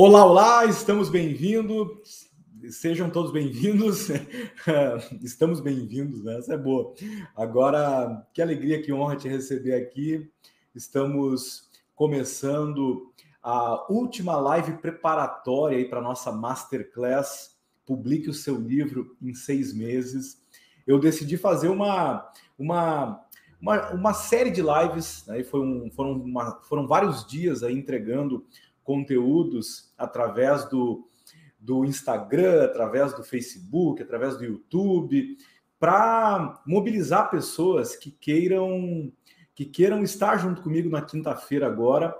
Olá, olá, estamos bem-vindos. Sejam todos bem-vindos. Estamos bem-vindos, né? Essa é boa. Agora, que alegria, que honra te receber aqui. Estamos começando a última live preparatória para a nossa Masterclass. Publique o seu livro em seis meses. Eu decidi fazer uma, uma, uma, uma série de lives, né? Foi um, foram, uma, foram vários dias aí entregando conteúdos através do, do Instagram, através do Facebook, através do YouTube, para mobilizar pessoas que queiram que queiram estar junto comigo na quinta-feira agora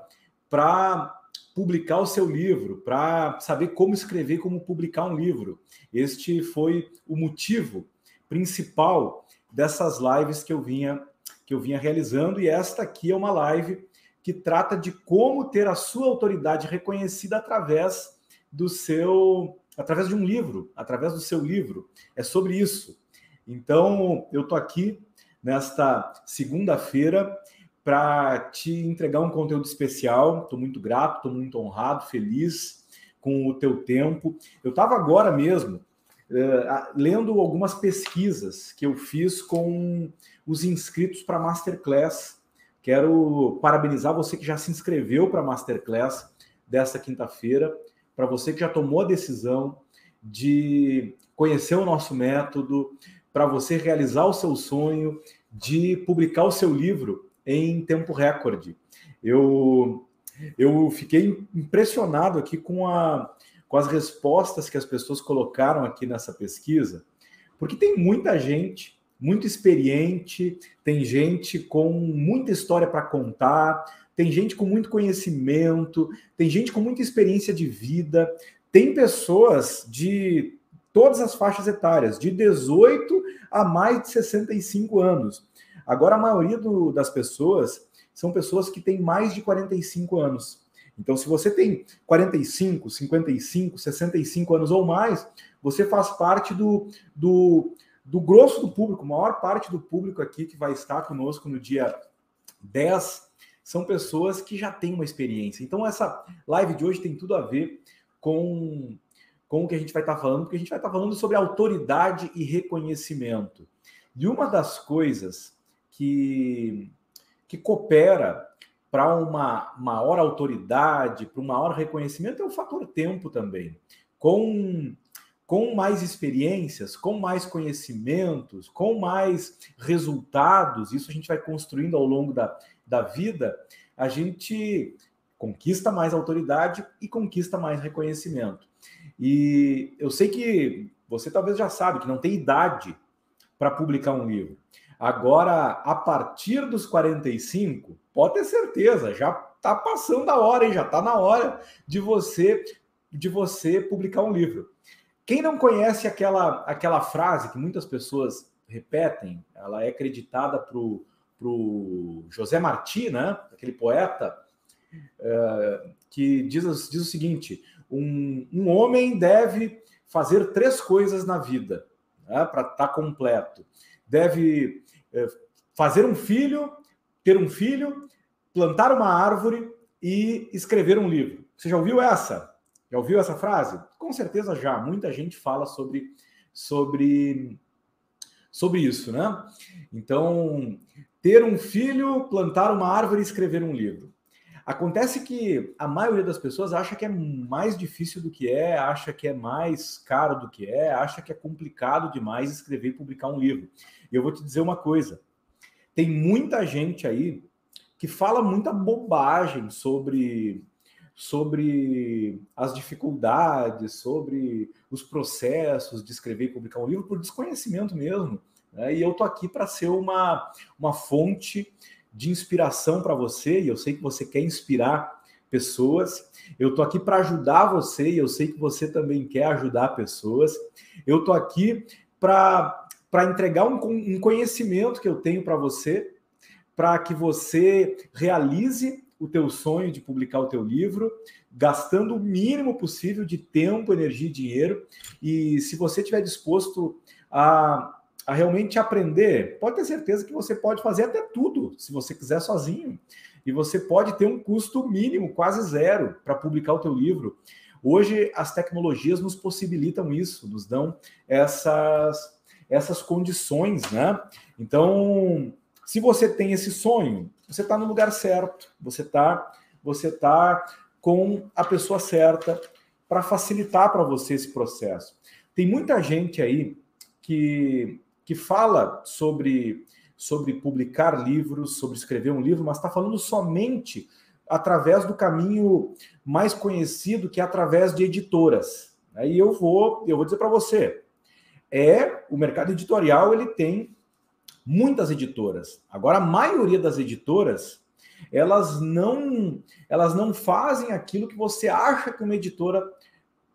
para publicar o seu livro, para saber como escrever, como publicar um livro. Este foi o motivo principal dessas lives que eu vinha que eu vinha realizando e esta aqui é uma live que trata de como ter a sua autoridade reconhecida através do seu, através de um livro, através do seu livro. É sobre isso. Então, eu tô aqui nesta segunda-feira para te entregar um conteúdo especial. Estou muito grato, estou muito honrado, feliz com o teu tempo. Eu estava agora mesmo uh, lendo algumas pesquisas que eu fiz com os inscritos para Masterclass Quero parabenizar você que já se inscreveu para a Masterclass desta quinta-feira, para você que já tomou a decisão de conhecer o nosso método, para você realizar o seu sonho de publicar o seu livro em tempo recorde. Eu, eu fiquei impressionado aqui com, a, com as respostas que as pessoas colocaram aqui nessa pesquisa, porque tem muita gente muito experiente, tem gente com muita história para contar, tem gente com muito conhecimento, tem gente com muita experiência de vida, tem pessoas de todas as faixas etárias, de 18 a mais de 65 anos. Agora, a maioria do, das pessoas são pessoas que têm mais de 45 anos. Então, se você tem 45, 55, 65 anos ou mais, você faz parte do, do do grosso do público, maior parte do público aqui que vai estar conosco no dia 10 são pessoas que já têm uma experiência. Então, essa live de hoje tem tudo a ver com, com o que a gente vai estar falando, porque a gente vai estar falando sobre autoridade e reconhecimento. E uma das coisas que, que coopera para uma maior autoridade, para um maior reconhecimento, é o fator tempo também. Com com mais experiências, com mais conhecimentos, com mais resultados, isso a gente vai construindo ao longo da, da vida, a gente conquista mais autoridade e conquista mais reconhecimento. E eu sei que você talvez já sabe que não tem idade para publicar um livro. Agora, a partir dos 45, pode ter certeza, já está passando a hora, hein? já está na hora de você de você publicar um livro. Quem não conhece aquela, aquela frase que muitas pessoas repetem, ela é acreditada para o José Martí, né? aquele poeta, é, que diz, diz o seguinte: um, um homem deve fazer três coisas na vida né, para estar tá completo. Deve é, fazer um filho, ter um filho, plantar uma árvore e escrever um livro. Você já ouviu essa? Já ouviu essa frase? Com certeza já. Muita gente fala sobre, sobre, sobre isso, né? Então, ter um filho, plantar uma árvore e escrever um livro. Acontece que a maioria das pessoas acha que é mais difícil do que é, acha que é mais caro do que é, acha que é complicado demais escrever e publicar um livro. E eu vou te dizer uma coisa: tem muita gente aí que fala muita bobagem sobre sobre as dificuldades, sobre os processos de escrever e publicar um livro por desconhecimento mesmo. Né? E eu tô aqui para ser uma, uma fonte de inspiração para você, e eu sei que você quer inspirar pessoas. Eu tô aqui para ajudar você, e eu sei que você também quer ajudar pessoas. Eu tô aqui para entregar um, um conhecimento que eu tenho para você, para que você realize o teu sonho de publicar o teu livro, gastando o mínimo possível de tempo, energia e dinheiro. E se você estiver disposto a, a realmente aprender, pode ter certeza que você pode fazer até tudo, se você quiser sozinho. E você pode ter um custo mínimo, quase zero, para publicar o teu livro. Hoje as tecnologias nos possibilitam isso, nos dão essas, essas condições, né? Então, se você tem esse sonho, você está no lugar certo, você está você tá com a pessoa certa para facilitar para você esse processo. Tem muita gente aí que, que fala sobre, sobre publicar livros, sobre escrever um livro, mas está falando somente através do caminho mais conhecido, que é através de editoras. Aí eu vou, eu vou dizer para você, é o mercado editorial ele tem muitas editoras. Agora a maioria das editoras elas não elas não fazem aquilo que você acha que uma editora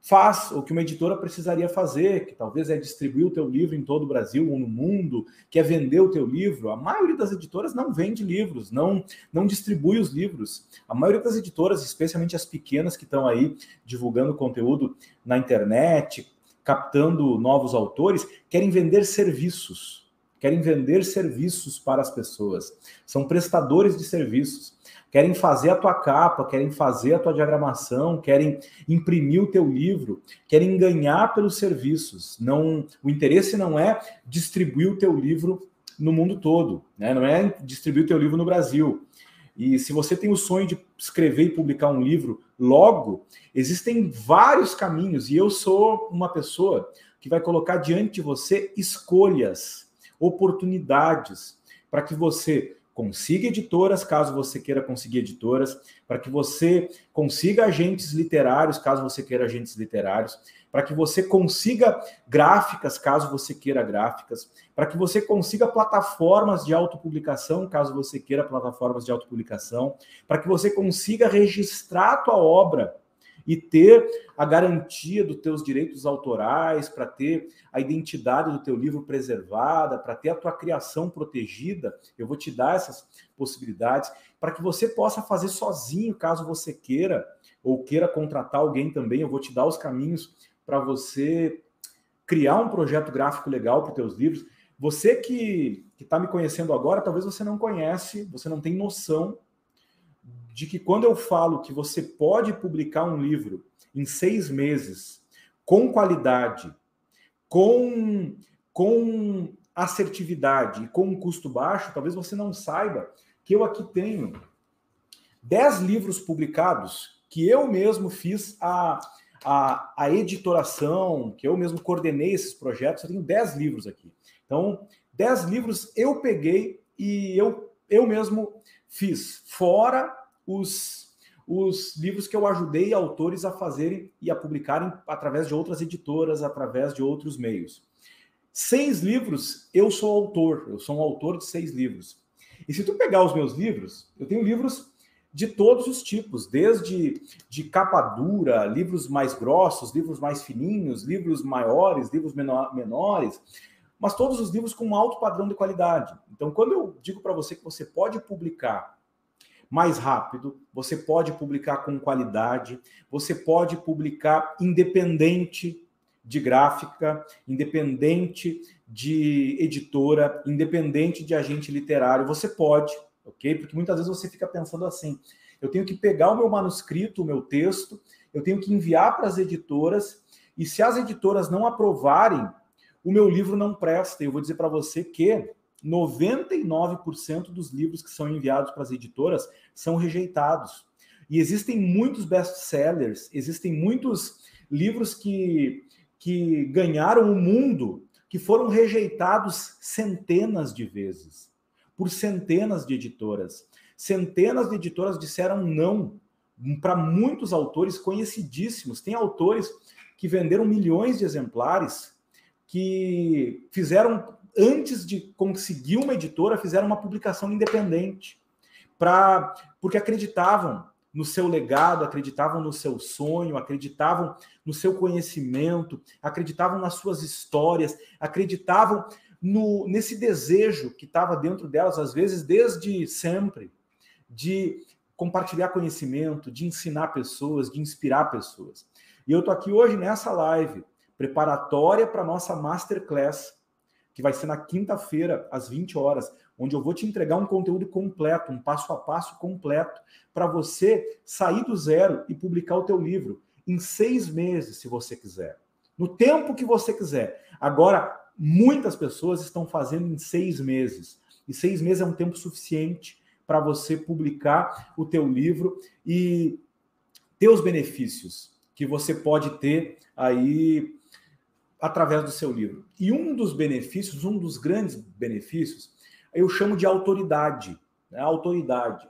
faz, ou que uma editora precisaria fazer, que talvez é distribuir o teu livro em todo o Brasil ou no mundo, que é vender o teu livro. A maioria das editoras não vende livros, não, não distribui os livros. A maioria das editoras, especialmente as pequenas que estão aí divulgando conteúdo na internet, captando novos autores, querem vender serviços. Querem vender serviços para as pessoas. São prestadores de serviços querem fazer a tua capa, querem fazer a tua diagramação, querem imprimir o teu livro, querem ganhar pelos serviços. Não, o interesse não é distribuir o teu livro no mundo todo, né? Não é distribuir o teu livro no Brasil. E se você tem o sonho de escrever e publicar um livro logo, existem vários caminhos e eu sou uma pessoa que vai colocar diante de você escolhas, oportunidades para que você consiga editoras, caso você queira conseguir editoras, para que você consiga agentes literários, caso você queira agentes literários, para que você consiga gráficas, caso você queira gráficas, para que você consiga plataformas de autopublicação, caso você queira plataformas de autopublicação, para que você consiga registrar a tua obra e ter a garantia dos teus direitos autorais, para ter a identidade do teu livro preservada, para ter a tua criação protegida, eu vou te dar essas possibilidades para que você possa fazer sozinho, caso você queira, ou queira contratar alguém também, eu vou te dar os caminhos para você criar um projeto gráfico legal para os teus livros. Você que está me conhecendo agora, talvez você não conhece, você não tem noção de que quando eu falo que você pode publicar um livro em seis meses, com qualidade, com, com assertividade e com um custo baixo, talvez você não saiba que eu aqui tenho dez livros publicados que eu mesmo fiz a, a, a editoração, que eu mesmo coordenei esses projetos, eu tenho dez livros aqui. Então, dez livros eu peguei e eu, eu mesmo fiz, fora os, os livros que eu ajudei autores a fazerem e a publicarem através de outras editoras, através de outros meios. Seis livros, eu sou autor, eu sou um autor de seis livros. E se tu pegar os meus livros, eu tenho livros de todos os tipos, desde de capa dura, livros mais grossos, livros mais fininhos, livros maiores, livros menor, menores, mas todos os livros com um alto padrão de qualidade. Então, quando eu digo para você que você pode publicar mais rápido, você pode publicar com qualidade, você pode publicar independente de gráfica, independente de editora, independente de agente literário, você pode, ok? Porque muitas vezes você fica pensando assim: eu tenho que pegar o meu manuscrito, o meu texto, eu tenho que enviar para as editoras, e se as editoras não aprovarem, o meu livro não presta. Eu vou dizer para você que 99% dos livros que são enviados para as editoras são rejeitados. E existem muitos best-sellers, existem muitos livros que, que ganharam o mundo que foram rejeitados centenas de vezes por centenas de editoras. Centenas de editoras disseram não para muitos autores conhecidíssimos. Tem autores que venderam milhões de exemplares, que fizeram antes de conseguir uma editora, fizeram uma publicação independente, para porque acreditavam no seu legado, acreditavam no seu sonho, acreditavam no seu conhecimento, acreditavam nas suas histórias, acreditavam no, nesse desejo que estava dentro delas, às vezes desde sempre, de compartilhar conhecimento, de ensinar pessoas, de inspirar pessoas. E eu estou aqui hoje nessa live preparatória para a nossa masterclass que vai ser na quinta-feira, às 20 horas, onde eu vou te entregar um conteúdo completo, um passo a passo completo, para você sair do zero e publicar o teu livro. em seis meses, se você quiser. No tempo que você quiser. Agora, muitas pessoas estão fazendo em seis meses. E seis meses é um tempo suficiente para você publicar o teu livro e ter os benefícios que você pode ter aí através do seu livro. E um dos benefícios, um dos grandes benefícios, eu chamo de autoridade. Né? Autoridade.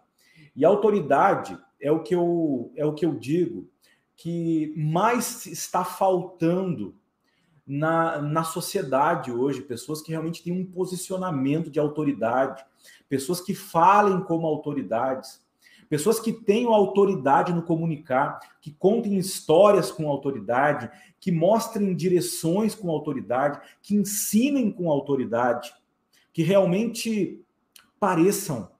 E autoridade é o que eu é o que eu digo que mais está faltando na, na sociedade hoje, pessoas que realmente têm um posicionamento de autoridade, pessoas que falem como autoridades, pessoas que tenham autoridade no comunicar, que contem histórias com autoridade, que mostrem direções com autoridade, que ensinem com autoridade, que realmente pareçam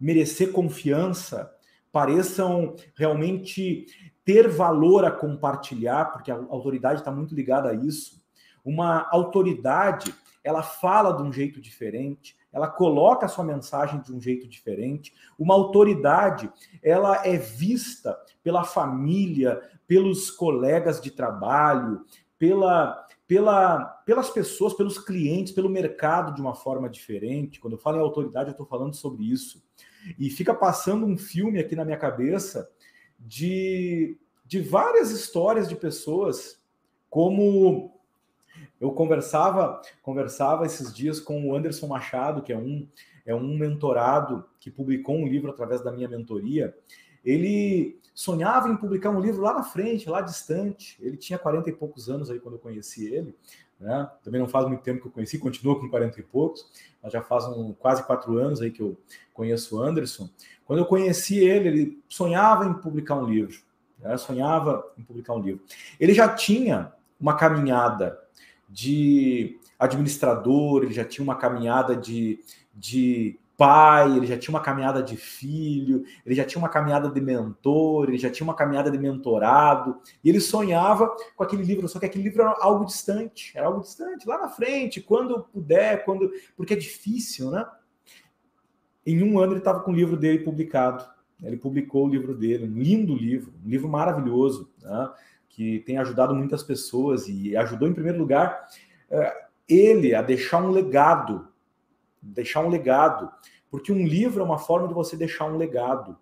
merecer confiança, pareçam realmente ter valor a compartilhar, porque a autoridade está muito ligada a isso. Uma autoridade, ela fala de um jeito diferente, ela coloca a sua mensagem de um jeito diferente. Uma autoridade, ela é vista pela família, pelos colegas de trabalho, pela, pela, pelas pessoas, pelos clientes, pelo mercado de uma forma diferente. Quando eu falo em autoridade, eu estou falando sobre isso. E fica passando um filme aqui na minha cabeça de, de várias histórias de pessoas, como eu conversava, conversava esses dias com o Anderson Machado, que é um é um mentorado que publicou um livro através da minha mentoria. Ele sonhava em publicar um livro lá na frente, lá distante. Ele tinha 40 e poucos anos aí quando eu conheci ele. Né? Também não faz muito tempo que eu conheci, continua com 40 e poucos, mas já faz um, quase quatro anos aí que eu conheço o Anderson. Quando eu conheci ele, ele sonhava em publicar um livro. Né? Sonhava em publicar um livro. Ele já tinha uma caminhada de administrador, ele já tinha uma caminhada de, de pai, ele já tinha uma caminhada de filho, ele já tinha uma caminhada de mentor, ele já tinha uma caminhada de mentorado, e ele sonhava com aquele livro, só que aquele livro era algo distante, era algo distante, lá na frente, quando puder, quando. Porque é difícil, né? Em um ano ele estava com o livro dele publicado. Ele publicou o livro dele, um lindo livro, um livro maravilhoso. Né? Que tem ajudado muitas pessoas e ajudou, em primeiro lugar, é, ele a deixar um legado. Deixar um legado. Porque um livro é uma forma de você deixar um legado.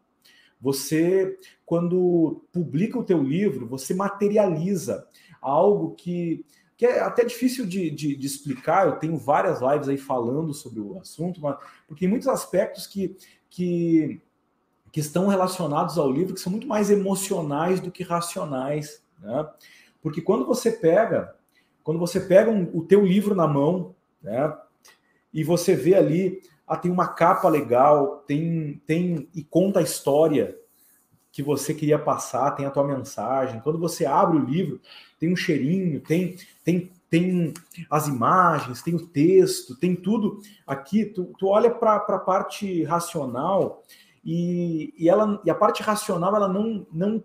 Você, quando publica o teu livro, você materializa algo que, que é até difícil de, de, de, explicar. Eu tenho várias lives aí falando sobre o assunto, mas, porque tem muitos aspectos que, que, que estão relacionados ao livro que são muito mais emocionais do que racionais. Né? Porque quando você pega, quando você pega um, o teu livro na mão, né, e você vê ali, ah, tem uma capa legal, tem, tem e conta a história que você queria passar, tem a tua mensagem. Quando você abre o livro, tem um cheirinho, tem tem tem as imagens, tem o texto, tem tudo aqui. Tu, tu olha para a parte racional e, e, ela, e a parte racional ela não, não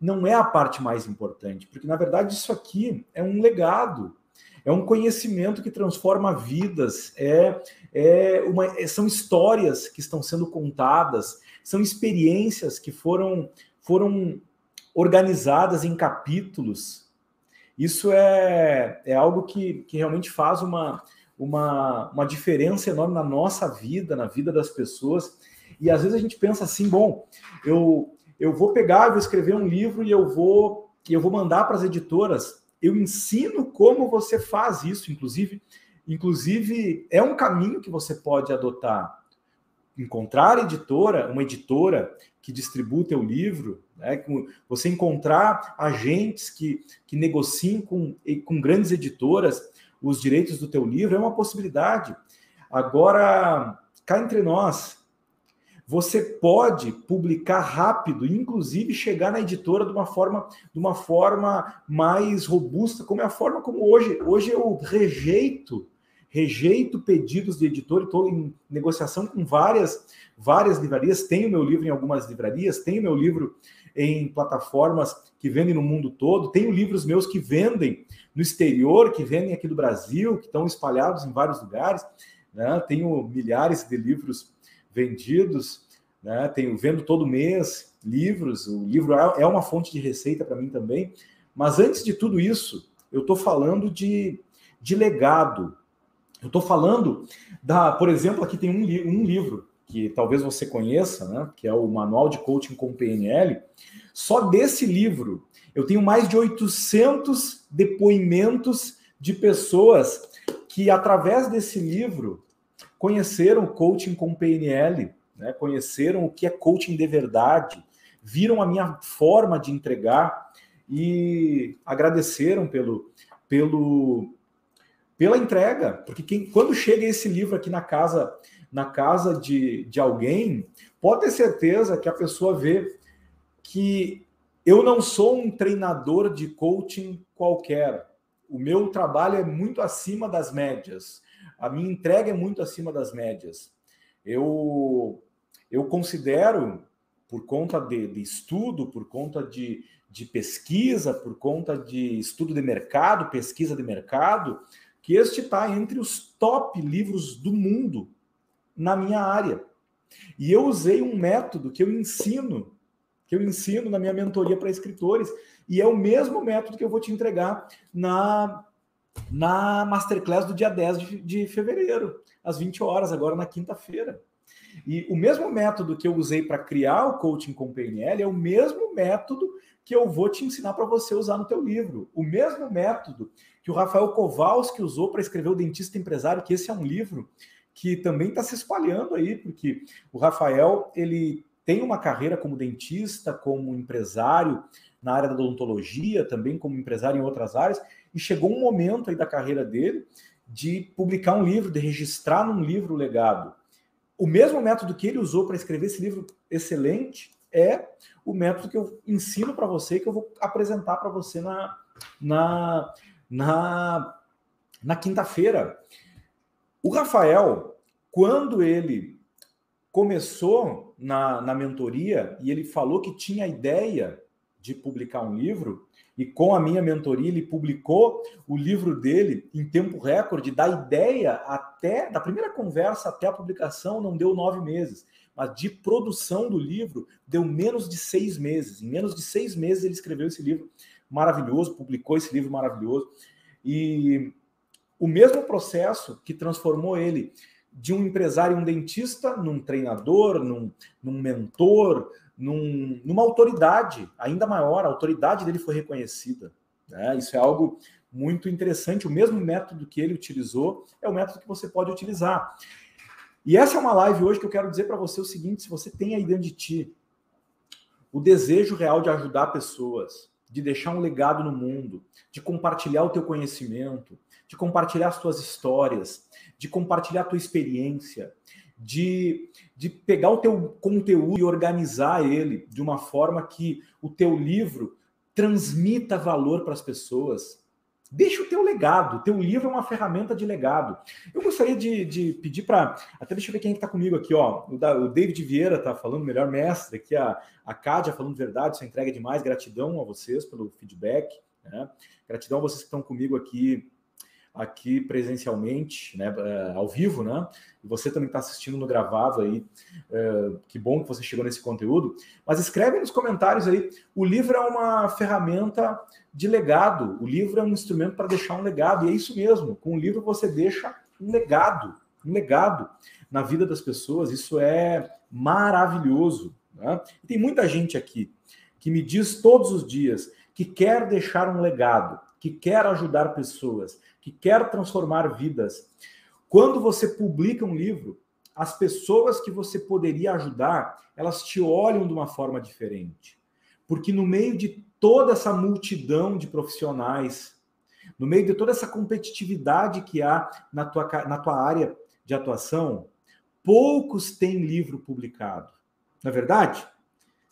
não é a parte mais importante, porque na verdade isso aqui é um legado, é um conhecimento que transforma vidas, é, é uma, é, são histórias que estão sendo contadas, são experiências que foram, foram organizadas em capítulos. Isso é, é algo que, que realmente faz uma, uma, uma diferença enorme na nossa vida, na vida das pessoas. E às vezes a gente pensa assim, bom, eu, eu vou pegar, vou escrever um livro e eu vou e eu vou mandar para as editoras. Eu ensino como você faz isso, inclusive, inclusive é um caminho que você pode adotar. Encontrar editora, uma editora que distribui teu livro, né? você encontrar agentes que, que negociem com, com grandes editoras os direitos do teu livro é uma possibilidade. Agora, cá entre nós, você pode publicar rápido, inclusive chegar na editora de uma forma, de uma forma mais robusta, como é a forma como hoje. Hoje eu rejeito, rejeito pedidos de editor, estou em negociação com várias, várias livrarias, tenho meu livro em algumas livrarias, tenho meu livro em plataformas que vendem no mundo todo, tenho livros meus que vendem no exterior, que vendem aqui do Brasil, que estão espalhados em vários lugares, né? tenho milhares de livros vendidos, né? Tenho vendo todo mês livros. O livro é, é uma fonte de receita para mim também. Mas antes de tudo isso, eu estou falando de, de legado. Eu estou falando da, por exemplo, aqui tem um, um livro que talvez você conheça, né? Que é o Manual de Coaching com PNL. Só desse livro eu tenho mais de 800 depoimentos de pessoas que, através desse livro, conheceram coaching com PNL, né? conheceram o que é coaching de verdade, viram a minha forma de entregar e agradeceram pelo, pelo, pela entrega. Porque quem, quando chega esse livro aqui na casa, na casa de, de alguém, pode ter certeza que a pessoa vê que eu não sou um treinador de coaching qualquer. O meu trabalho é muito acima das médias. A minha entrega é muito acima das médias. Eu, eu considero, por conta de, de estudo, por conta de, de pesquisa, por conta de estudo de mercado, pesquisa de mercado, que este está entre os top livros do mundo na minha área. E eu usei um método que eu ensino que eu ensino na minha mentoria para escritores, e é o mesmo método que eu vou te entregar na, na Masterclass do dia 10 de, de fevereiro, às 20 horas, agora na quinta-feira. E o mesmo método que eu usei para criar o coaching com PNL é o mesmo método que eu vou te ensinar para você usar no teu livro. O mesmo método que o Rafael Kowalski usou para escrever O Dentista Empresário, que esse é um livro que também está se espalhando aí, porque o Rafael, ele tem uma carreira como dentista, como empresário na área da odontologia, também como empresário em outras áreas, e chegou um momento aí da carreira dele de publicar um livro, de registrar num livro o legado. O mesmo método que ele usou para escrever esse livro excelente é o método que eu ensino para você, que eu vou apresentar para você na, na, na, na quinta-feira. O Rafael, quando ele começou na, na mentoria e ele falou que tinha ideia de publicar um livro, e com a minha mentoria ele publicou o livro dele em tempo recorde, da ideia até, da primeira conversa até a publicação, não deu nove meses, mas de produção do livro deu menos de seis meses. Em menos de seis meses ele escreveu esse livro maravilhoso, publicou esse livro maravilhoso, e o mesmo processo que transformou ele de um empresário um dentista num treinador, num, num mentor, num, numa autoridade ainda maior. A autoridade dele foi reconhecida. Né? Isso é algo muito interessante. O mesmo método que ele utilizou é o método que você pode utilizar. E essa é uma live hoje que eu quero dizer para você o seguinte: se você tem aí dentro de ti o desejo real de ajudar pessoas, de deixar um legado no mundo, de compartilhar o teu conhecimento, de compartilhar as tuas histórias, de compartilhar a tua experiência, de, de pegar o teu conteúdo e organizar ele de uma forma que o teu livro transmita valor para as pessoas. Deixa o teu legado. Teu livro é uma ferramenta de legado. Eu gostaria de, de pedir para. Até deixa eu ver quem está comigo aqui, ó. O, da, o David Vieira está falando, melhor mestre. Aqui a, a Cádia falando verdade, sua entrega é demais. Gratidão a vocês pelo feedback. Né? Gratidão a vocês que estão comigo aqui aqui presencialmente, né, é, ao vivo, né? E você também está assistindo no gravado aí. É, que bom que você chegou nesse conteúdo. Mas escreve nos comentários aí. O livro é uma ferramenta de legado. O livro é um instrumento para deixar um legado. E é isso mesmo. Com o livro você deixa um legado, um legado na vida das pessoas. Isso é maravilhoso. Né? E tem muita gente aqui que me diz todos os dias que quer deixar um legado, que quer ajudar pessoas, que quer transformar vidas. Quando você publica um livro, as pessoas que você poderia ajudar, elas te olham de uma forma diferente. Porque no meio de toda essa multidão de profissionais, no meio de toda essa competitividade que há na tua, na tua área de atuação, poucos têm livro publicado. Não é verdade?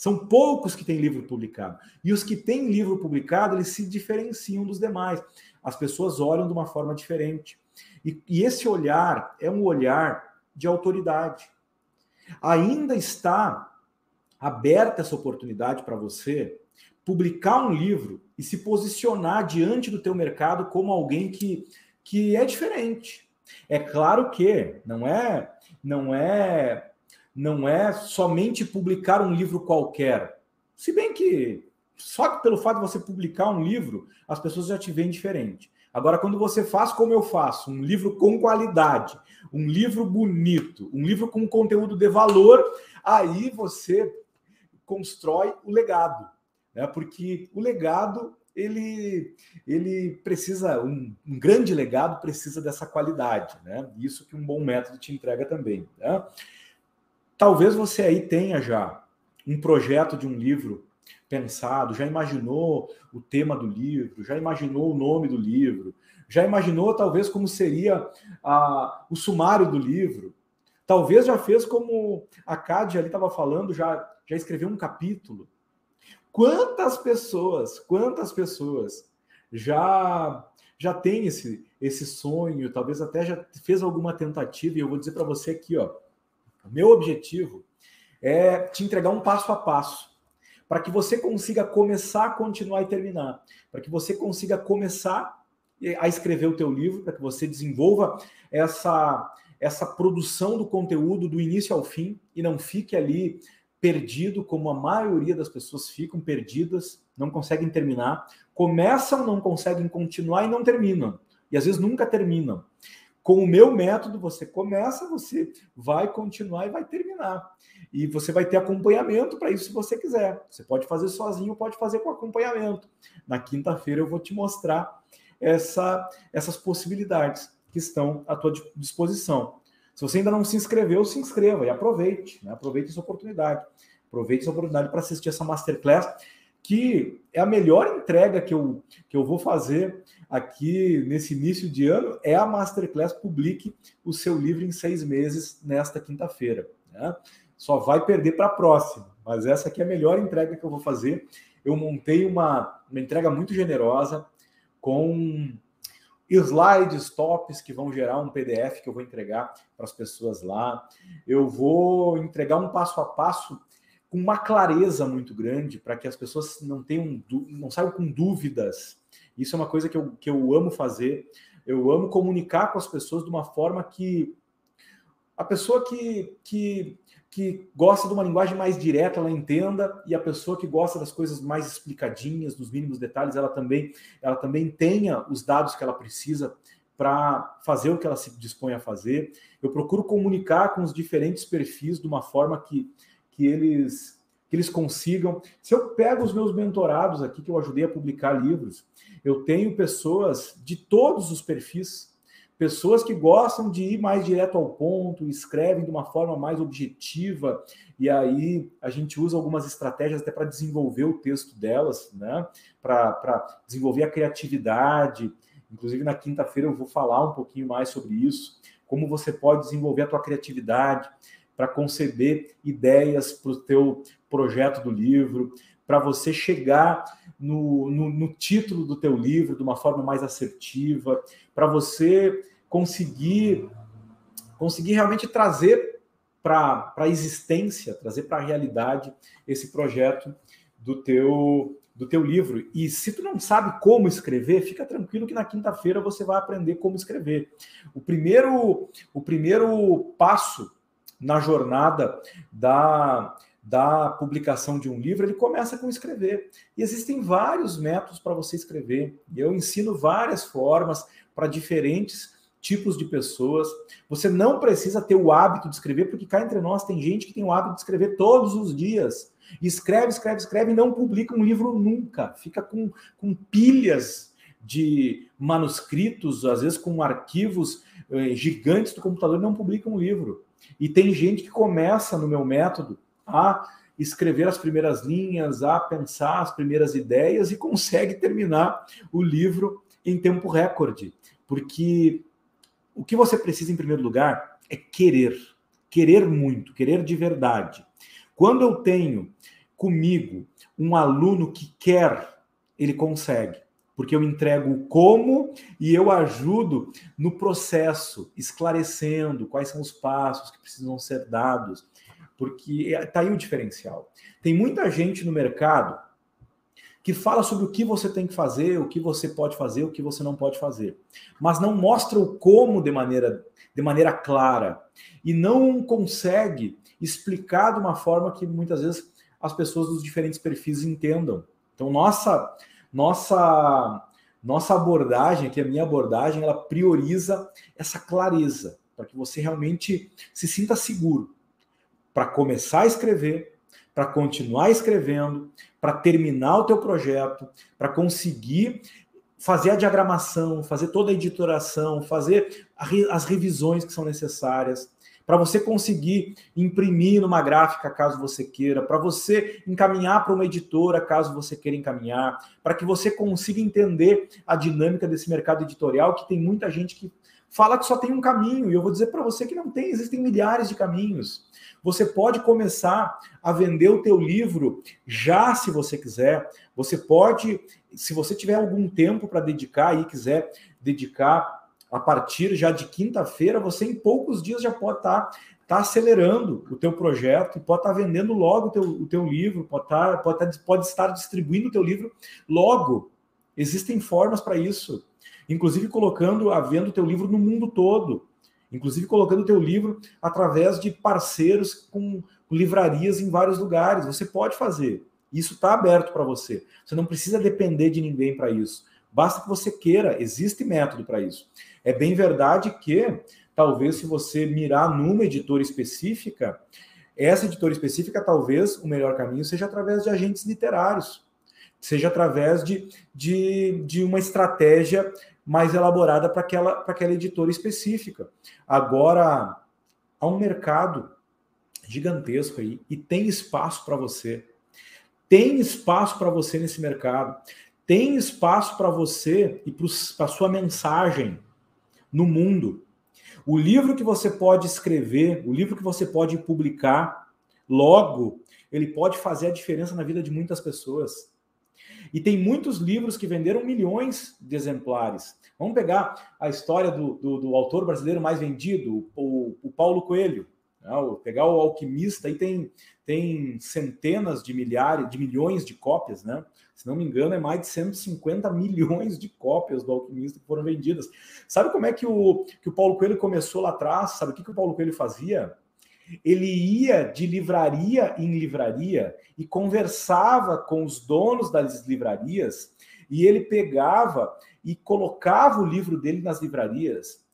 São poucos que têm livro publicado. E os que têm livro publicado, eles se diferenciam dos demais as pessoas olham de uma forma diferente. E, e esse olhar é um olhar de autoridade. Ainda está aberta essa oportunidade para você publicar um livro e se posicionar diante do teu mercado como alguém que, que é diferente. É claro que não é não é não é somente publicar um livro qualquer. Se bem que só pelo fato de você publicar um livro, as pessoas já te veem diferente. Agora, quando você faz como eu faço, um livro com qualidade, um livro bonito, um livro com conteúdo de valor, aí você constrói o legado, né? Porque o legado ele, ele precisa, um, um, grande legado precisa dessa qualidade, né? Isso que um bom método te entrega também. Né? Talvez você aí tenha já um projeto de um livro pensado, já imaginou o tema do livro, já imaginou o nome do livro, já imaginou talvez como seria a, o sumário do livro, talvez já fez como a Cádia ali estava falando, já, já escreveu um capítulo, Quantas pessoas, quantas pessoas já já tem esse esse sonho, talvez até já fez alguma tentativa, e eu vou dizer para você aqui, ó, meu objetivo é te entregar um passo a passo, para que você consiga começar, continuar e terminar, para que você consiga começar a escrever o teu livro, para que você desenvolva essa essa produção do conteúdo do início ao fim e não fique ali perdido, como a maioria das pessoas ficam perdidas, não conseguem terminar, começam, não conseguem continuar e não terminam. E às vezes nunca terminam. Com o meu método, você começa, você vai continuar e vai terminar. E você vai ter acompanhamento para isso se você quiser. Você pode fazer sozinho, pode fazer com acompanhamento. Na quinta-feira eu vou te mostrar essa, essas possibilidades que estão à tua disposição. Se você ainda não se inscreveu, se inscreva e aproveite, né? aproveite essa oportunidade. Aproveite essa oportunidade para assistir essa masterclass, que é a melhor entrega que eu, que eu vou fazer aqui nesse início de ano, é a masterclass Publique o seu livro em seis meses nesta quinta-feira. Né? Só vai perder para a próxima, mas essa aqui é a melhor entrega que eu vou fazer. Eu montei uma, uma entrega muito generosa com slides tops que vão gerar um PDF que eu vou entregar para as pessoas lá. Eu vou entregar um passo a passo com uma clareza muito grande para que as pessoas não tenham não saiam com dúvidas. Isso é uma coisa que eu, que eu amo fazer. Eu amo comunicar com as pessoas de uma forma que a pessoa que, que que gosta de uma linguagem mais direta, ela entenda, e a pessoa que gosta das coisas mais explicadinhas, dos mínimos detalhes, ela também, ela também tenha os dados que ela precisa para fazer o que ela se dispõe a fazer. Eu procuro comunicar com os diferentes perfis de uma forma que, que eles que eles consigam. Se eu pego os meus mentorados aqui que eu ajudei a publicar livros, eu tenho pessoas de todos os perfis pessoas que gostam de ir mais direto ao ponto, escrevem de uma forma mais objetiva, e aí a gente usa algumas estratégias até para desenvolver o texto delas, né? Para desenvolver a criatividade. Inclusive, na quinta-feira eu vou falar um pouquinho mais sobre isso, como você pode desenvolver a tua criatividade para conceber ideias para o teu projeto do livro, para você chegar no, no, no, título do teu livro de uma forma mais assertiva, para você conseguir conseguir realmente trazer para a existência, trazer para a realidade esse projeto do teu do teu livro. E se tu não sabe como escrever, fica tranquilo que na quinta-feira você vai aprender como escrever. O primeiro o primeiro passo na jornada da da publicação de um livro, ele começa com escrever. E existem vários métodos para você escrever. Eu ensino várias formas para diferentes tipos de pessoas. Você não precisa ter o hábito de escrever, porque cá entre nós tem gente que tem o hábito de escrever todos os dias. Escreve, escreve, escreve e não publica um livro nunca. Fica com, com pilhas de manuscritos, às vezes com arquivos eh, gigantes do computador, e não publica um livro. E tem gente que começa no meu método a escrever as primeiras linhas, a pensar as primeiras ideias e consegue terminar o livro em tempo recorde. Porque o que você precisa, em primeiro lugar, é querer. Querer muito, querer de verdade. Quando eu tenho comigo um aluno que quer, ele consegue. Porque eu entrego o como e eu ajudo no processo, esclarecendo quais são os passos que precisam ser dados, porque está é, aí o diferencial. Tem muita gente no mercado que fala sobre o que você tem que fazer, o que você pode fazer, o que você não pode fazer, mas não mostra o como de maneira, de maneira clara e não consegue explicar de uma forma que muitas vezes as pessoas dos diferentes perfis entendam. Então, nossa, nossa, nossa abordagem, que a minha abordagem, ela prioriza essa clareza, para que você realmente se sinta seguro para começar a escrever, para continuar escrevendo, para terminar o teu projeto, para conseguir fazer a diagramação, fazer toda a editoração, fazer as revisões que são necessárias, para você conseguir imprimir numa gráfica caso você queira, para você encaminhar para uma editora caso você queira encaminhar, para que você consiga entender a dinâmica desse mercado editorial que tem muita gente que fala que só tem um caminho, e eu vou dizer para você que não tem, existem milhares de caminhos. Você pode começar a vender o teu livro já, se você quiser. Você pode, se você tiver algum tempo para dedicar e quiser dedicar a partir já de quinta-feira, você em poucos dias já pode estar tá, tá acelerando o teu projeto pode estar tá vendendo logo o teu, o teu livro, pode, tá, pode, tá, pode estar distribuindo o teu livro logo. Existem formas para isso inclusive colocando a venda do teu livro no mundo todo, inclusive colocando o teu livro através de parceiros com livrarias em vários lugares. Você pode fazer. Isso está aberto para você. Você não precisa depender de ninguém para isso. Basta que você queira, existe método para isso. É bem verdade que, talvez, se você mirar numa editora específica, essa editora específica, talvez o melhor caminho seja através de agentes literários, seja através de, de, de uma estratégia mais elaborada para aquela, aquela editora específica. Agora, há um mercado gigantesco aí e tem espaço para você. Tem espaço para você nesse mercado. Tem espaço para você e para sua mensagem no mundo. O livro que você pode escrever, o livro que você pode publicar, logo, ele pode fazer a diferença na vida de muitas pessoas. E tem muitos livros que venderam milhões de exemplares. Vamos pegar a história do, do, do autor brasileiro mais vendido, o, o Paulo Coelho. Né? Pegar o Alquimista, aí tem, tem centenas de milhares, de milhões de cópias, né? Se não me engano, é mais de 150 milhões de cópias do Alquimista que foram vendidas. Sabe como é que o, que o Paulo Coelho começou lá atrás? Sabe o que, que o Paulo Coelho fazia? Ele ia de livraria em livraria e conversava com os donos das livrarias e ele pegava e colocava o livro dele nas livrarias.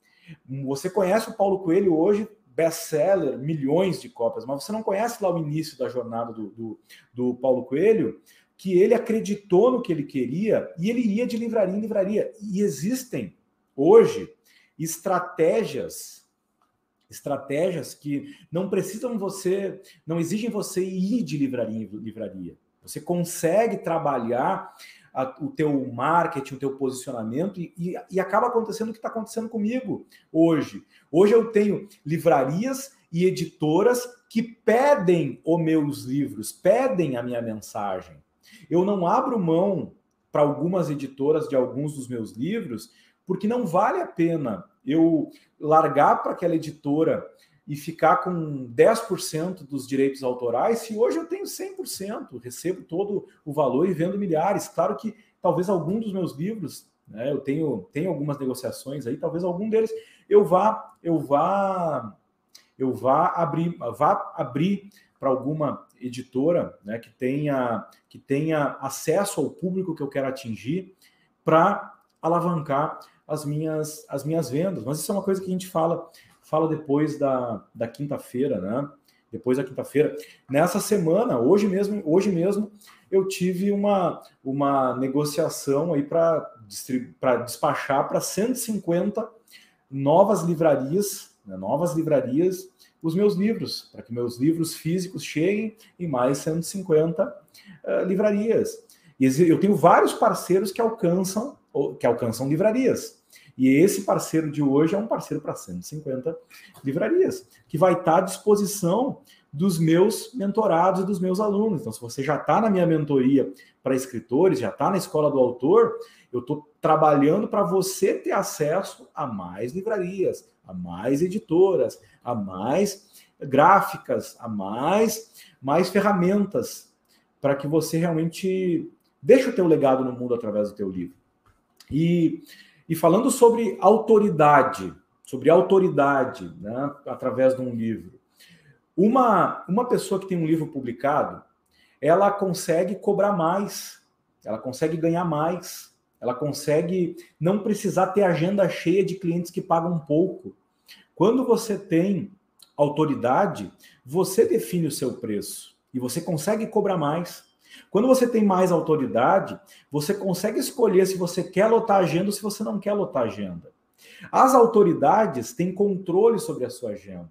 Você conhece o Paulo Coelho hoje, best-seller, milhões de cópias, mas você não conhece lá o início da jornada do, do, do Paulo Coelho, que ele acreditou no que ele queria e ele ia de livraria em livraria. E existem hoje estratégias estratégias que não precisam você, não exigem você ir de livraria em livraria. Você consegue trabalhar a, o teu marketing, o teu posicionamento e, e, e acaba acontecendo o que está acontecendo comigo hoje. Hoje eu tenho livrarias e editoras que pedem os meus livros, pedem a minha mensagem. Eu não abro mão para algumas editoras de alguns dos meus livros, porque não vale a pena eu largar para aquela editora e ficar com 10% dos direitos autorais, se hoje eu tenho 100%, recebo todo o valor e vendo milhares. Claro que talvez algum dos meus livros, né, eu tenho, tenho algumas negociações aí, talvez algum deles eu vá eu vá eu vá abrir vá abrir para alguma editora, né, que tenha que tenha acesso ao público que eu quero atingir para alavancar as minhas, as minhas vendas. Mas isso é uma coisa que a gente fala, fala depois da, da quinta-feira, né? Depois da quinta-feira. Nessa semana, hoje mesmo, hoje mesmo, eu tive uma, uma negociação aí para despachar para 150 novas livrarias, né, novas livrarias, os meus livros, para que meus livros físicos cheguem em mais 150 uh, livrarias. E eu tenho vários parceiros que alcançam que alcançam livrarias. E esse parceiro de hoje é um parceiro para 150 livrarias, que vai estar à disposição dos meus mentorados e dos meus alunos. Então, se você já está na minha mentoria para escritores, já está na escola do autor, eu estou trabalhando para você ter acesso a mais livrarias, a mais editoras, a mais gráficas, a mais, mais ferramentas para que você realmente deixe o teu legado no mundo através do teu livro. E e falando sobre autoridade, sobre autoridade, né, através de um livro. Uma, uma pessoa que tem um livro publicado, ela consegue cobrar mais, ela consegue ganhar mais, ela consegue não precisar ter agenda cheia de clientes que pagam pouco. Quando você tem autoridade, você define o seu preço e você consegue cobrar mais. Quando você tem mais autoridade, você consegue escolher se você quer lotar agenda ou se você não quer lotar agenda. As autoridades têm controle sobre a sua agenda,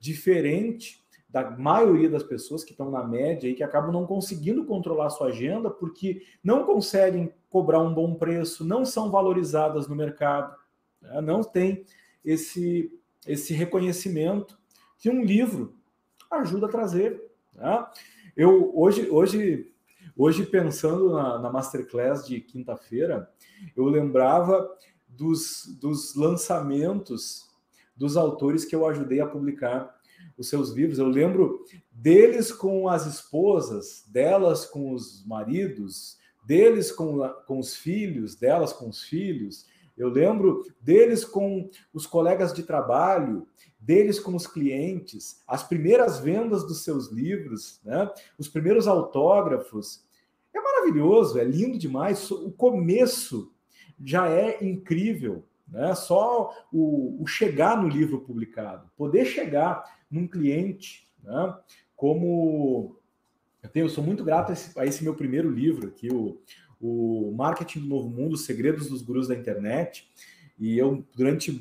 diferente da maioria das pessoas que estão na média e que acabam não conseguindo controlar a sua agenda porque não conseguem cobrar um bom preço, não são valorizadas no mercado, né? não tem esse, esse reconhecimento que um livro ajuda a trazer. Né? Eu hoje, hoje, hoje pensando na, na masterclass de quinta-feira, eu lembrava dos, dos lançamentos dos autores que eu ajudei a publicar os seus livros. Eu lembro deles com as esposas, delas com os maridos, deles com, com os filhos, delas com os filhos. Eu lembro deles com os colegas de trabalho, deles com os clientes, as primeiras vendas dos seus livros, né? os primeiros autógrafos. É maravilhoso, é lindo demais. O começo já é incrível. Né? Só o, o chegar no livro publicado, poder chegar num cliente, né? como eu, tenho, eu sou muito grato a esse, a esse, meu primeiro livro aqui, o, o Marketing do Novo Mundo, Segredos dos Gurus da Internet. E eu, durante,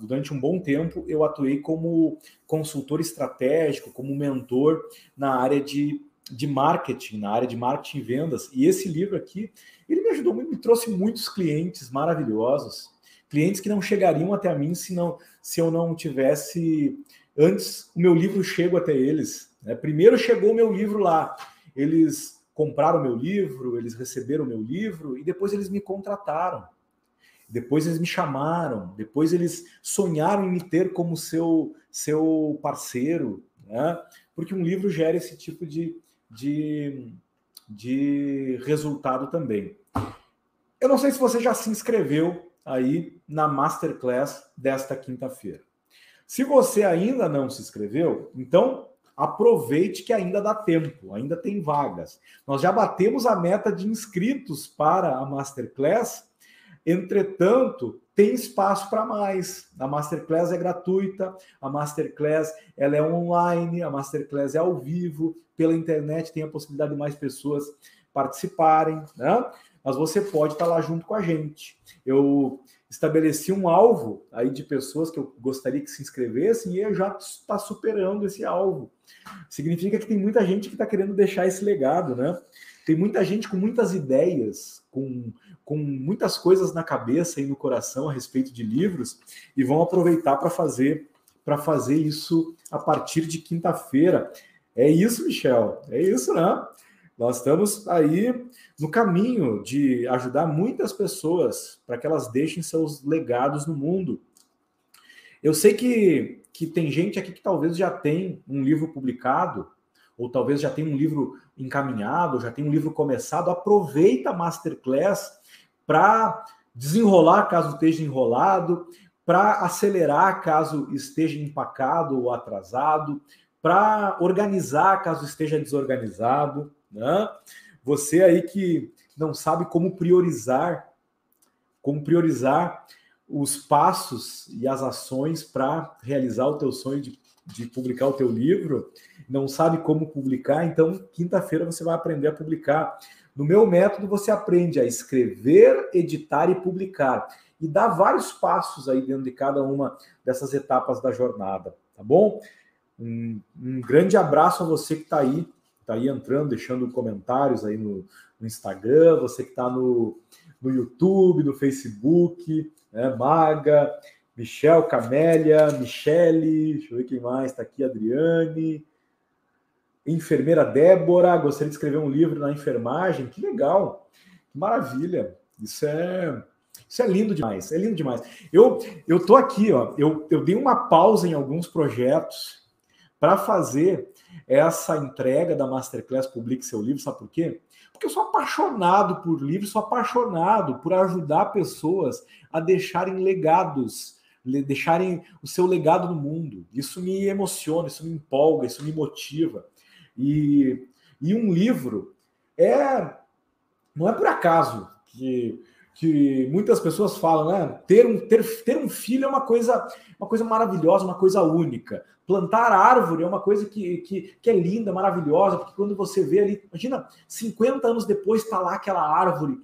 durante um bom tempo, eu atuei como consultor estratégico, como mentor na área de, de marketing, na área de marketing e vendas. E esse livro aqui, ele me ajudou muito, me trouxe muitos clientes maravilhosos, clientes que não chegariam até mim se, não, se eu não tivesse antes o meu livro chego até eles. Né? Primeiro chegou o meu livro lá, eles compraram o meu livro, eles receberam o meu livro e depois eles me contrataram. Depois eles me chamaram, depois eles sonharam em me ter como seu, seu parceiro, né? porque um livro gera esse tipo de, de, de resultado também. Eu não sei se você já se inscreveu aí na Masterclass desta quinta-feira. Se você ainda não se inscreveu, então aproveite que ainda dá tempo, ainda tem vagas. Nós já batemos a meta de inscritos para a Masterclass, entretanto, tem espaço para mais. A Masterclass é gratuita, a Masterclass ela é online, a Masterclass é ao vivo, pela internet tem a possibilidade de mais pessoas participarem, né? Mas você pode estar lá junto com a gente. Eu estabeleci um alvo aí de pessoas que eu gostaria que se inscrevessem e eu já está superando esse alvo. Significa que tem muita gente que está querendo deixar esse legado, né? Tem muita gente com muitas ideias, com, com muitas coisas na cabeça e no coração a respeito de livros e vão aproveitar para fazer para fazer isso a partir de quinta-feira. É isso, Michel. É isso, né? Nós estamos aí no caminho de ajudar muitas pessoas para que elas deixem seus legados no mundo. Eu sei que, que tem gente aqui que talvez já tem um livro publicado, ou talvez já tem um livro encaminhado, já tem um livro começado. Aproveita a Masterclass para desenrolar caso esteja enrolado, para acelerar caso esteja empacado ou atrasado, para organizar caso esteja desorganizado. Né? Você aí que não sabe como priorizar, como priorizar os passos e as ações para realizar o teu sonho de, de publicar o teu livro, não sabe como publicar, então quinta-feira você vai aprender a publicar. No meu método você aprende a escrever, editar e publicar e dá vários passos aí dentro de cada uma dessas etapas da jornada, tá bom? Um, um grande abraço a você que está aí está aí entrando, deixando comentários aí no, no Instagram, você que está no, no YouTube, no Facebook, né? Maga, Michel, Camélia, Michele, deixa eu ver quem mais está aqui, Adriane, enfermeira Débora, gostaria de escrever um livro na enfermagem, que legal, que maravilha, isso é isso é lindo demais, é lindo demais. Eu eu tô aqui, ó, eu, eu dei uma pausa em alguns projetos para fazer essa entrega da Masterclass Publique Seu Livro, sabe por quê? Porque eu sou apaixonado por livros, sou apaixonado por ajudar pessoas a deixarem legados, deixarem o seu legado no mundo. Isso me emociona, isso me empolga, isso me motiva. E, e um livro é não é por acaso que, que muitas pessoas falam, né? Ter um, ter, ter um filho é uma coisa, uma coisa maravilhosa, uma coisa única. Plantar árvore é uma coisa que, que, que é linda, maravilhosa, porque quando você vê ali, imagina, 50 anos depois está lá aquela árvore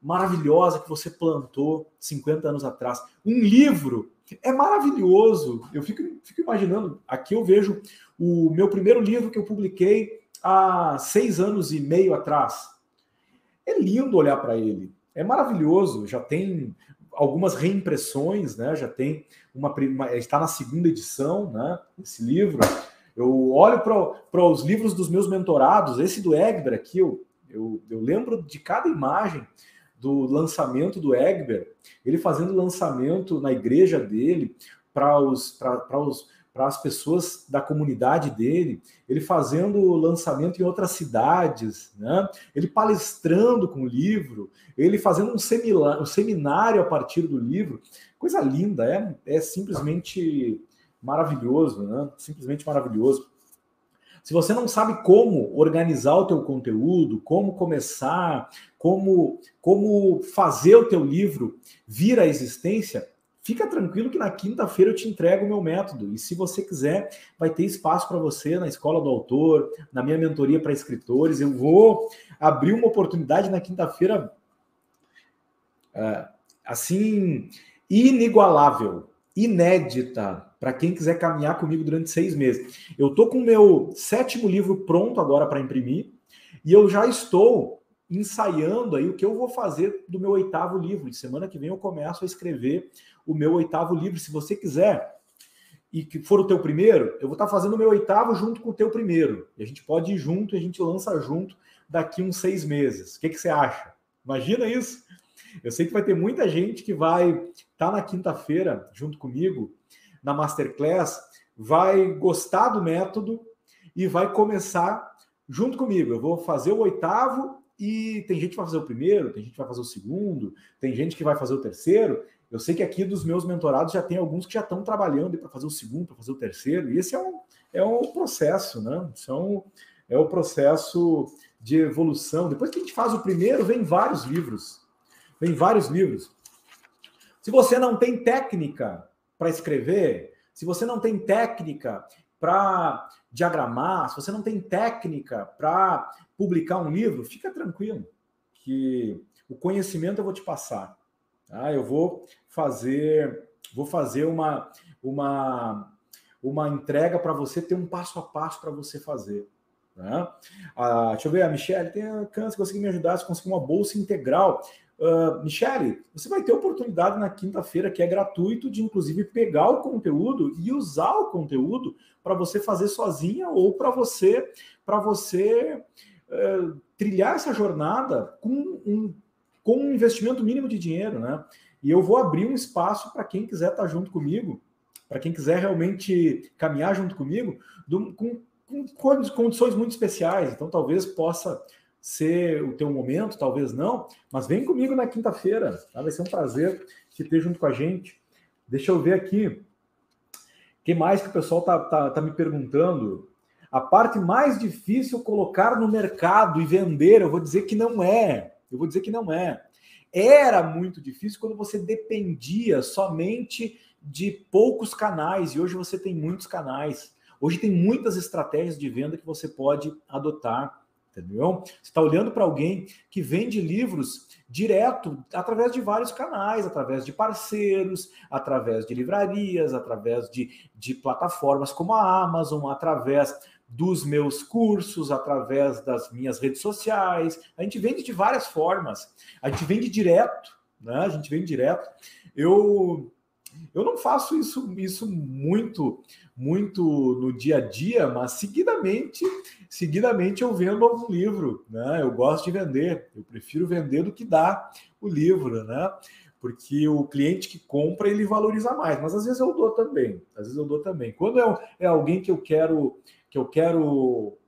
maravilhosa que você plantou 50 anos atrás. Um livro é maravilhoso. Eu fico, fico imaginando, aqui eu vejo o meu primeiro livro que eu publiquei há seis anos e meio atrás. É lindo olhar para ele, é maravilhoso. Já tem algumas reimpressões, né? Já tem uma, uma está na segunda edição, né? Esse livro. Eu olho para os livros dos meus mentorados, esse do Egber aqui, eu, eu, eu lembro de cada imagem do lançamento do Egber, ele fazendo lançamento na igreja dele para os, para os para as pessoas da comunidade dele, ele fazendo lançamento em outras cidades, né? ele palestrando com o livro, ele fazendo um, seminário, um seminário a partir do livro. Coisa linda, é, é simplesmente maravilhoso, né? simplesmente maravilhoso. Se você não sabe como organizar o teu conteúdo, como começar, como, como fazer o teu livro vir à existência, Fica tranquilo que na quinta-feira eu te entrego o meu método. E se você quiser, vai ter espaço para você na escola do autor, na minha mentoria para escritores. Eu vou abrir uma oportunidade na quinta-feira é, assim inigualável, inédita para quem quiser caminhar comigo durante seis meses. Eu estou com o meu sétimo livro pronto agora para imprimir e eu já estou ensaiando aí o que eu vou fazer do meu oitavo livro. Semana que vem eu começo a escrever o meu oitavo livro. Se você quiser e que for o teu primeiro, eu vou estar fazendo o meu oitavo junto com o teu primeiro. E a gente pode ir junto e a gente lança junto daqui uns seis meses. O que, que você acha? Imagina isso? Eu sei que vai ter muita gente que vai estar tá na quinta-feira junto comigo na Masterclass, vai gostar do método e vai começar junto comigo. Eu vou fazer o oitavo e tem gente que vai fazer o primeiro, tem gente que vai fazer o segundo, tem gente que vai fazer o terceiro, eu sei que aqui dos meus mentorados já tem alguns que já estão trabalhando para fazer o segundo, para fazer o terceiro, e esse é um, é um processo, né? Isso é, um, é o processo de evolução. Depois que a gente faz o primeiro, vem vários livros. Vem vários livros. Se você não tem técnica para escrever, se você não tem técnica para diagramar, se você não tem técnica para publicar um livro, fica tranquilo, que o conhecimento eu vou te passar. Tá? Eu vou fazer, vou fazer uma, uma, uma entrega para você ter um passo a passo para você fazer. Né? Ah, deixa eu ver, a Michelle tem câncer, conseguir me ajudar, se conseguir uma bolsa integral. Uh, Michele, você vai ter oportunidade na quinta-feira, que é gratuito, de inclusive pegar o conteúdo e usar o conteúdo para você fazer sozinha ou para você para você uh, trilhar essa jornada com um com um investimento mínimo de dinheiro, né? E eu vou abrir um espaço para quem quiser estar tá junto comigo, para quem quiser realmente caminhar junto comigo, do, com, com condições muito especiais. Então, talvez possa ser o teu momento, talvez não, mas vem comigo na quinta-feira, tá? vai ser um prazer te ter junto com a gente. Deixa eu ver aqui. O que mais que o pessoal tá, tá, tá me perguntando? A parte mais difícil colocar no mercado e vender, eu vou dizer que não é. Eu vou dizer que não é. Era muito difícil quando você dependia somente de poucos canais e hoje você tem muitos canais. Hoje tem muitas estratégias de venda que você pode adotar, entendeu? Você está olhando para alguém que vende livros direto através de vários canais, através de parceiros, através de livrarias, através de, de plataformas como a Amazon, através dos meus cursos, através das minhas redes sociais. A gente vende de várias formas. A gente vende direto, né? A gente vende direto. Eu eu não faço isso isso muito muito no dia a dia, mas seguidamente, seguidamente eu vendo algum livro, né? Eu gosto de vender. Eu prefiro vender do que dar o livro, né? porque o cliente que compra ele valoriza mais, mas às vezes eu dou também, às vezes eu dou também. Quando é, é alguém que eu quero que eu quero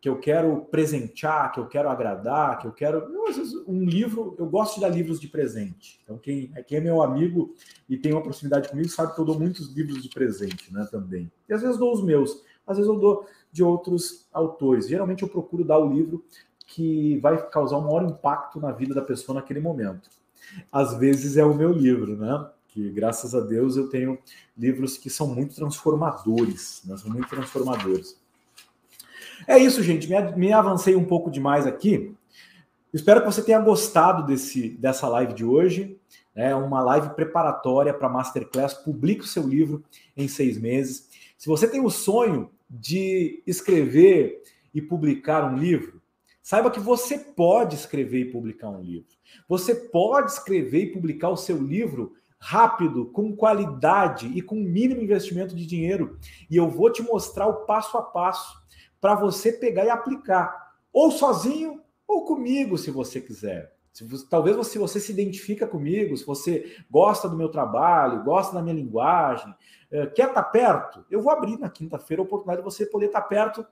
que eu quero presentear, que eu quero agradar, que eu quero. Eu, às vezes, um livro, eu gosto de dar livros de presente. Então, quem, quem é meu amigo e tem uma proximidade comigo sabe que eu dou muitos livros de presente, né? Também. E às vezes dou os meus, às vezes eu dou de outros autores. Geralmente eu procuro dar o livro que vai causar um maior impacto na vida da pessoa naquele momento. Às vezes é o meu livro, né? Que graças a Deus eu tenho livros que são muito transformadores, né? são muito transformadores. É isso, gente. Me, me avancei um pouco demais aqui. Espero que você tenha gostado desse, dessa live de hoje. É uma live preparatória para Masterclass. Publique o seu livro em seis meses. Se você tem o sonho de escrever e publicar um livro, saiba que você pode escrever e publicar um livro. Você pode escrever e publicar o seu livro rápido, com qualidade e com mínimo investimento de dinheiro. E eu vou te mostrar o passo a passo para você pegar e aplicar, ou sozinho ou comigo, se você quiser. Se você, talvez você, você se identifica comigo, se você gosta do meu trabalho, gosta da minha linguagem, é, quer estar tá perto, eu vou abrir na quinta-feira a oportunidade de você poder estar tá perto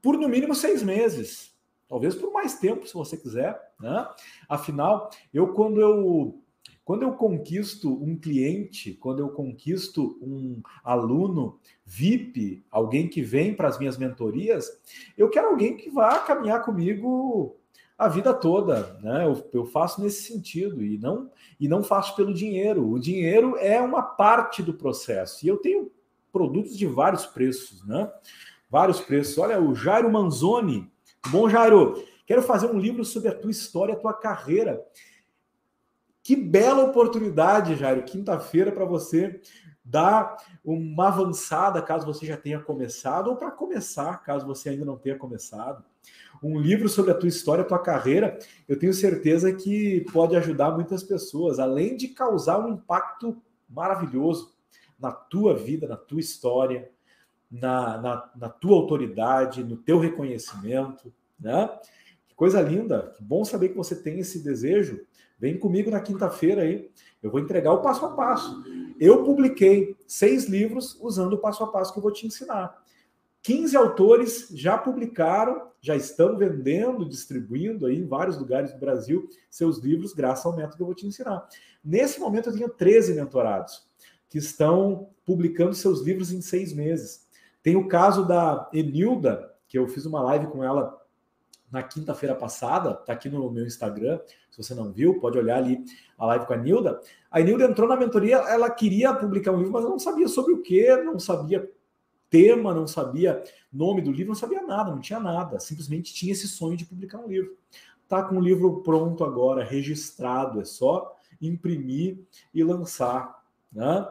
por no mínimo seis meses, talvez por mais tempo, se você quiser. Né? Afinal, eu quando eu quando eu conquisto um cliente, quando eu conquisto um aluno VIP, alguém que vem para as minhas mentorias, eu quero alguém que vá caminhar comigo a vida toda, né? Eu, eu, faço nesse sentido e não e não faço pelo dinheiro. O dinheiro é uma parte do processo e eu tenho produtos de vários preços, né? Vários preços. Olha, o Jairo Manzoni, bom Jairo, quero fazer um livro sobre a tua história, a tua carreira. Que bela oportunidade, Jairo, quinta-feira para você dar uma avançada, caso você já tenha começado, ou para começar, caso você ainda não tenha começado. Um livro sobre a tua história, a tua carreira, eu tenho certeza que pode ajudar muitas pessoas, além de causar um impacto maravilhoso na tua vida, na tua história, na, na, na tua autoridade, no teu reconhecimento, né? Que coisa linda, que bom saber que você tem esse desejo Vem comigo na quinta-feira aí, eu vou entregar o passo a passo. Eu publiquei seis livros usando o passo a passo que eu vou te ensinar. 15 autores já publicaram, já estão vendendo, distribuindo aí em vários lugares do Brasil seus livros, graças ao método que eu vou te ensinar. Nesse momento, eu tenho 13 mentorados que estão publicando seus livros em seis meses. Tem o caso da Enilda, que eu fiz uma live com ela na quinta-feira passada, tá aqui no meu Instagram, se você não viu, pode olhar ali a live com a Nilda. A Nilda entrou na mentoria, ela queria publicar um livro, mas não sabia sobre o que, não sabia tema, não sabia nome do livro, não sabia nada, não tinha nada, simplesmente tinha esse sonho de publicar um livro. Tá com o livro pronto agora, registrado, é só imprimir e lançar, né?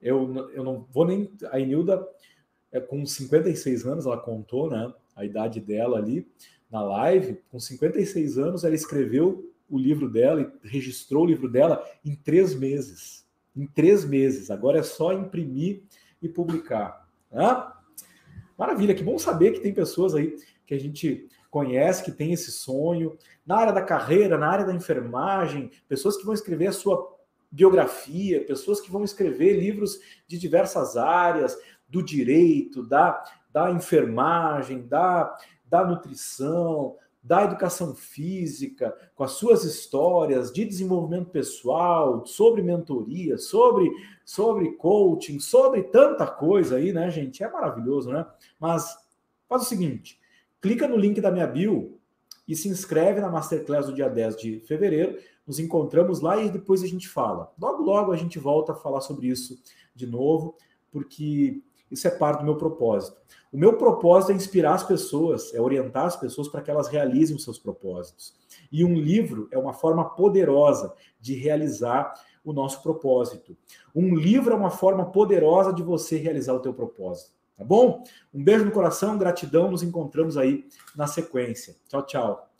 Eu, eu não vou nem. A Nilda, é, com 56 anos, ela contou, né? A idade dela ali na live, com 56 anos, ela escreveu o livro dela e registrou o livro dela em três meses. Em três meses. Agora é só imprimir e publicar. Maravilha, que bom saber que tem pessoas aí que a gente conhece, que tem esse sonho, na área da carreira, na área da enfermagem, pessoas que vão escrever a sua biografia, pessoas que vão escrever livros de diversas áreas, do direito, da, da enfermagem, da da nutrição, da educação física, com as suas histórias de desenvolvimento pessoal, sobre mentoria, sobre, sobre coaching, sobre tanta coisa aí, né, gente? É maravilhoso, né? Mas faz o seguinte: clica no link da minha bio e se inscreve na Masterclass do dia 10 de fevereiro. Nos encontramos lá e depois a gente fala. Logo, logo a gente volta a falar sobre isso de novo, porque isso é parte do meu propósito. O meu propósito é inspirar as pessoas, é orientar as pessoas para que elas realizem os seus propósitos. E um livro é uma forma poderosa de realizar o nosso propósito. Um livro é uma forma poderosa de você realizar o teu propósito. Tá bom? Um beijo no coração, gratidão, nos encontramos aí na sequência. Tchau, tchau.